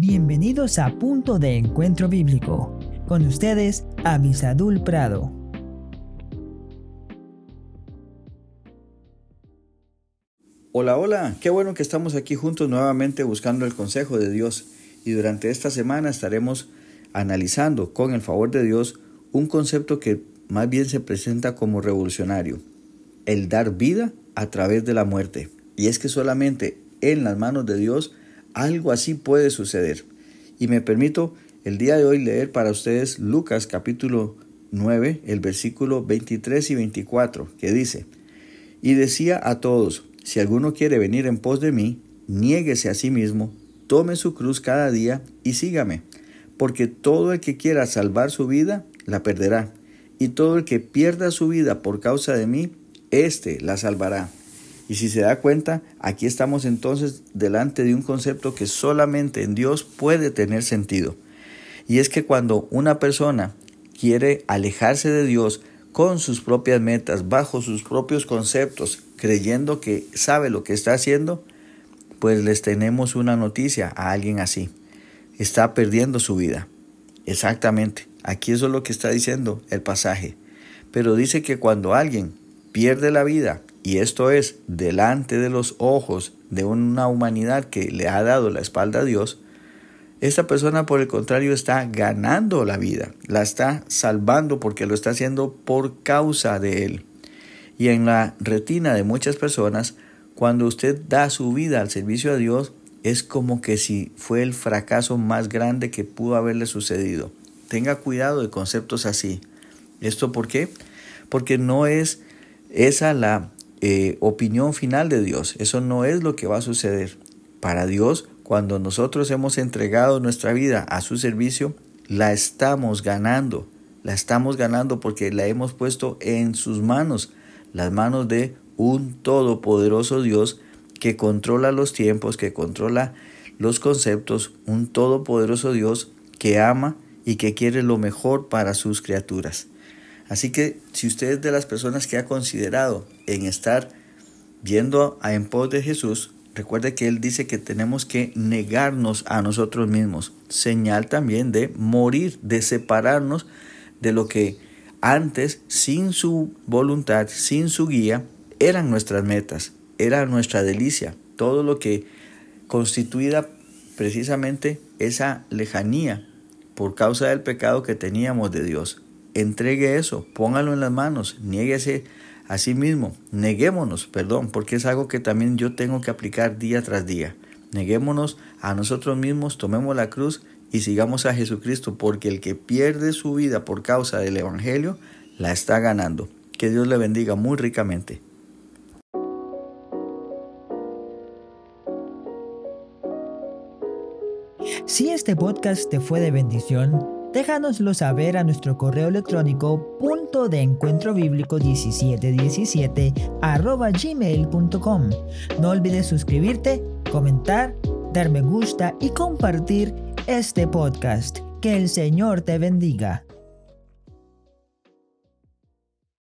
Bienvenidos a Punto de Encuentro Bíblico. Con ustedes, Avisadul Prado. Hola, hola, qué bueno que estamos aquí juntos nuevamente buscando el consejo de Dios y durante esta semana estaremos analizando con el favor de Dios un concepto que más bien se presenta como revolucionario, el dar vida a través de la muerte. Y es que solamente en las manos de Dios algo así puede suceder. Y me permito el día de hoy leer para ustedes Lucas capítulo 9, el versículo 23 y 24, que dice, y decía a todos, si alguno quiere venir en pos de mí, niéguese a sí mismo, tome su cruz cada día y sígame, porque todo el que quiera salvar su vida, la perderá, y todo el que pierda su vida por causa de mí, éste la salvará. Y si se da cuenta, aquí estamos entonces delante de un concepto que solamente en Dios puede tener sentido. Y es que cuando una persona quiere alejarse de Dios con sus propias metas, bajo sus propios conceptos, creyendo que sabe lo que está haciendo, pues les tenemos una noticia a alguien así. Está perdiendo su vida. Exactamente. Aquí eso es lo que está diciendo el pasaje. Pero dice que cuando alguien pierde la vida y esto es delante de los ojos de una humanidad que le ha dado la espalda a Dios, esta persona por el contrario está ganando la vida, la está salvando porque lo está haciendo por causa de Él. Y en la retina de muchas personas, cuando usted da su vida al servicio a Dios, es como que si fue el fracaso más grande que pudo haberle sucedido. Tenga cuidado de conceptos así. ¿Esto por qué? Porque no es esa la eh, opinión final de Dios. Eso no es lo que va a suceder. Para Dios, cuando nosotros hemos entregado nuestra vida a su servicio, la estamos ganando. La estamos ganando porque la hemos puesto en sus manos, las manos de un todopoderoso Dios que controla los tiempos, que controla los conceptos, un todopoderoso Dios que ama y que quiere lo mejor para sus criaturas. Así que si usted es de las personas que ha considerado en estar viendo a en pos de Jesús, recuerde que Él dice que tenemos que negarnos a nosotros mismos, señal también de morir, de separarnos de lo que antes, sin su voluntad, sin su guía, eran nuestras metas, era nuestra delicia, todo lo que constituía precisamente esa lejanía por causa del pecado que teníamos de Dios entregue eso, póngalo en las manos, niéguese a sí mismo, neguémonos, perdón, porque es algo que también yo tengo que aplicar día tras día. Neguémonos a nosotros mismos, tomemos la cruz y sigamos a Jesucristo, porque el que pierde su vida por causa del Evangelio, la está ganando. Que Dios le bendiga muy ricamente. Si este podcast te fue de bendición, Déjanoslo saber a nuestro correo electrónico punto de encuentro bíblico 1717 arroba gmail.com. No olvides suscribirte, comentar, dar me gusta y compartir este podcast. Que el Señor te bendiga.